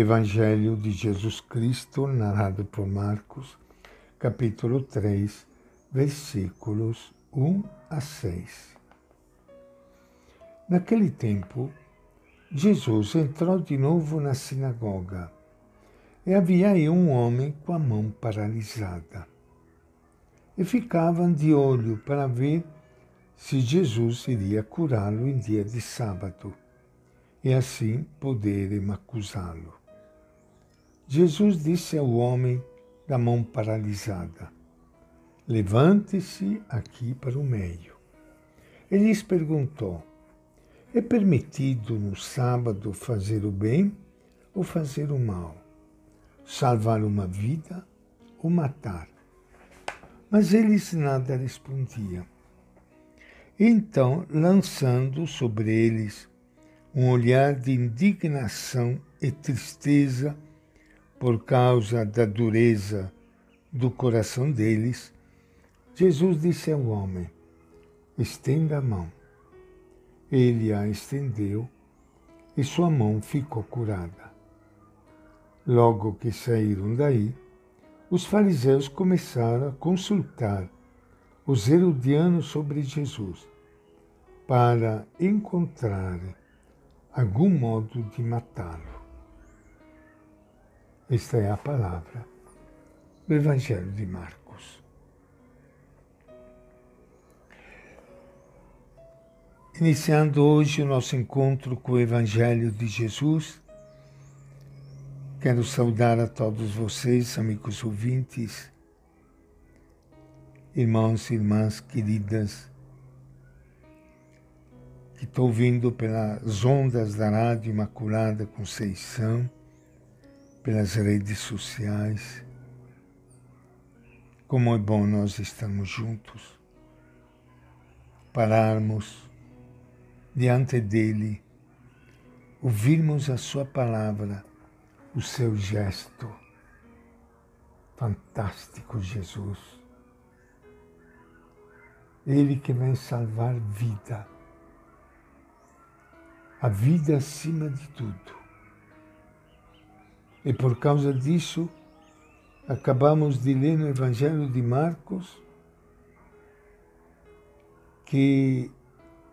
Evangelho de Jesus Cristo, narrado por Marcos, capítulo 3, versículos 1 a 6. Naquele tempo, Jesus entrou de novo na sinagoga e havia aí um homem com a mão paralisada. E ficavam de olho para ver se Jesus iria curá-lo em dia de sábado e assim poderem acusá-lo. Jesus disse ao homem da mão paralisada: Levante-se aqui para o meio. Ele lhes perguntou: É permitido no sábado fazer o bem ou fazer o mal? Salvar uma vida ou matar? Mas eles nada respondiam. Então, lançando sobre eles um olhar de indignação e tristeza por causa da dureza do coração deles, Jesus disse ao homem: Estenda a mão. Ele a estendeu e sua mão ficou curada. Logo que saíram daí, os fariseus começaram a consultar os herodianos sobre Jesus para encontrar algum modo de matá-lo. Esta é a palavra do Evangelho de Marcos. Iniciando hoje o nosso encontro com o Evangelho de Jesus, quero saudar a todos vocês, amigos ouvintes, irmãos e irmãs queridas, que estou ouvindo pelas ondas da Rádio Imaculada Conceição, pelas redes sociais. Como é bom nós estarmos juntos, pararmos diante dele, ouvirmos a sua palavra, o seu gesto. Fantástico Jesus. Ele que vem salvar vida a vida acima de tudo. E por causa disso, acabamos de ler no Evangelho de Marcos que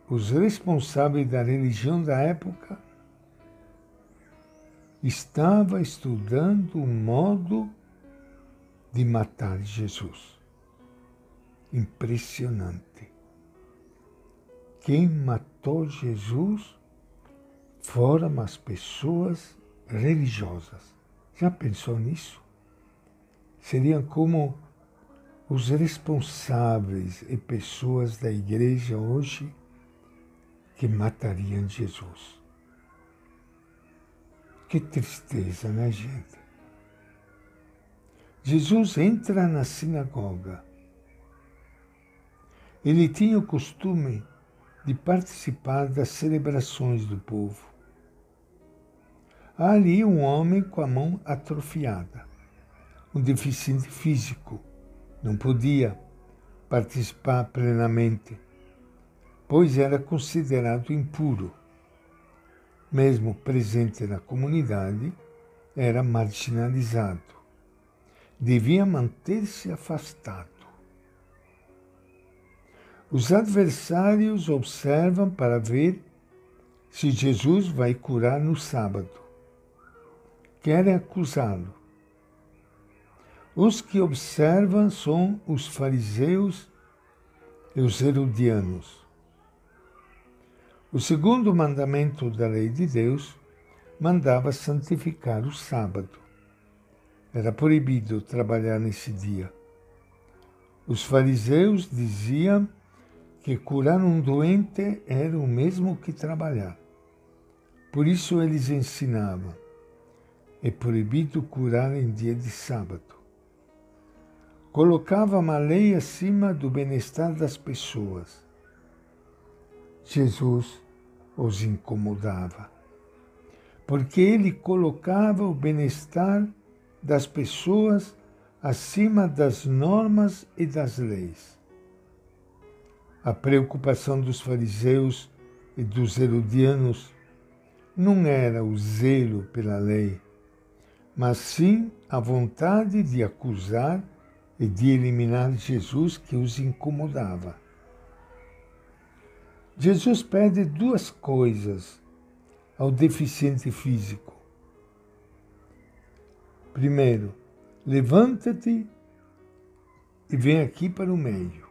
os responsáveis da religião da época estavam estudando um modo de matar Jesus. Impressionante. Quem matou Jesus foram as pessoas religiosas. Já pensou nisso? Seriam como os responsáveis e pessoas da igreja hoje que matariam Jesus. Que tristeza, né, gente? Jesus entra na sinagoga. Ele tinha o costume de participar das celebrações do povo. Há ali um homem com a mão atrofiada, um deficiente físico. Não podia participar plenamente, pois era considerado impuro. Mesmo presente na comunidade, era marginalizado. Devia manter-se afastado. Os adversários observam para ver se Jesus vai curar no sábado querem acusá-lo. Os que observam são os fariseus e os herodianos. O segundo mandamento da lei de Deus mandava santificar o sábado. Era proibido trabalhar nesse dia. Os fariseus diziam que curar um doente era o mesmo que trabalhar. Por isso eles ensinavam: é proibido curar em dia de sábado. Colocava uma lei acima do bem-estar das pessoas. Jesus os incomodava, porque ele colocava o bem-estar das pessoas acima das normas e das leis. A preocupação dos fariseus e dos herodianos não era o zelo pela lei, mas sim a vontade de acusar e de eliminar Jesus que os incomodava. Jesus pede duas coisas ao deficiente físico. Primeiro, levanta-te e vem aqui para o meio.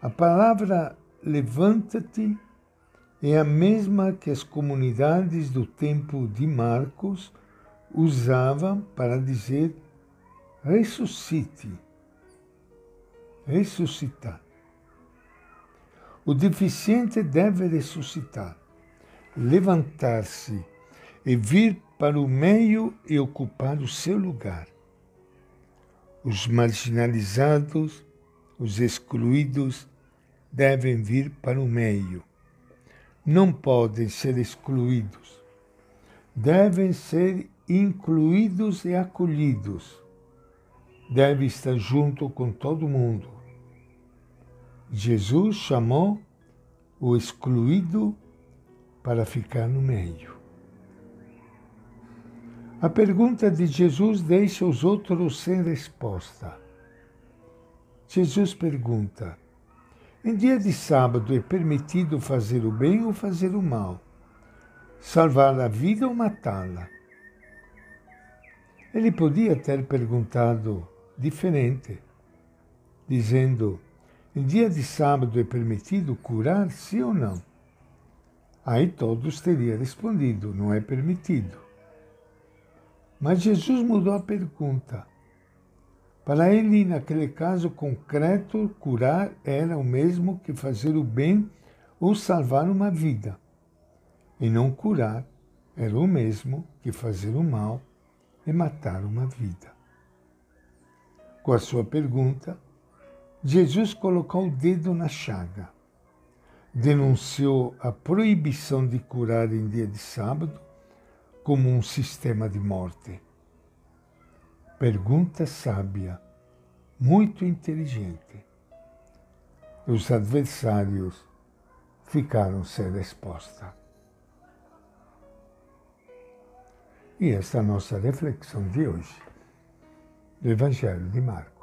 A palavra levanta-te é a mesma que as comunidades do tempo de Marcos usavam para dizer ressuscite, ressuscitar. O deficiente deve ressuscitar, levantar-se e vir para o meio e ocupar o seu lugar. Os marginalizados, os excluídos, devem vir para o meio. Não podem ser excluídos. Devem ser incluídos e acolhidos. Deve estar junto com todo mundo. Jesus chamou o excluído para ficar no meio. A pergunta de Jesus deixa os outros sem resposta. Jesus pergunta: Em dia de sábado é permitido fazer o bem ou fazer o mal? Salvar a vida ou matá-la? Ele podia ter perguntado diferente, dizendo: em dia de sábado é permitido curar, sim ou não? Aí todos teriam respondido: não é permitido. Mas Jesus mudou a pergunta. Para ele, naquele caso concreto, curar era o mesmo que fazer o bem ou salvar uma vida. E não curar era o mesmo que fazer o mal e matar uma vida. Com a sua pergunta, Jesus colocou o dedo na chaga, denunciou a proibição de curar em dia de sábado como um sistema de morte. Pergunta sábia, muito inteligente. Os adversários ficaram sem resposta. E esta é a nossa reflexão de hoje, do Evangelho de Marcos.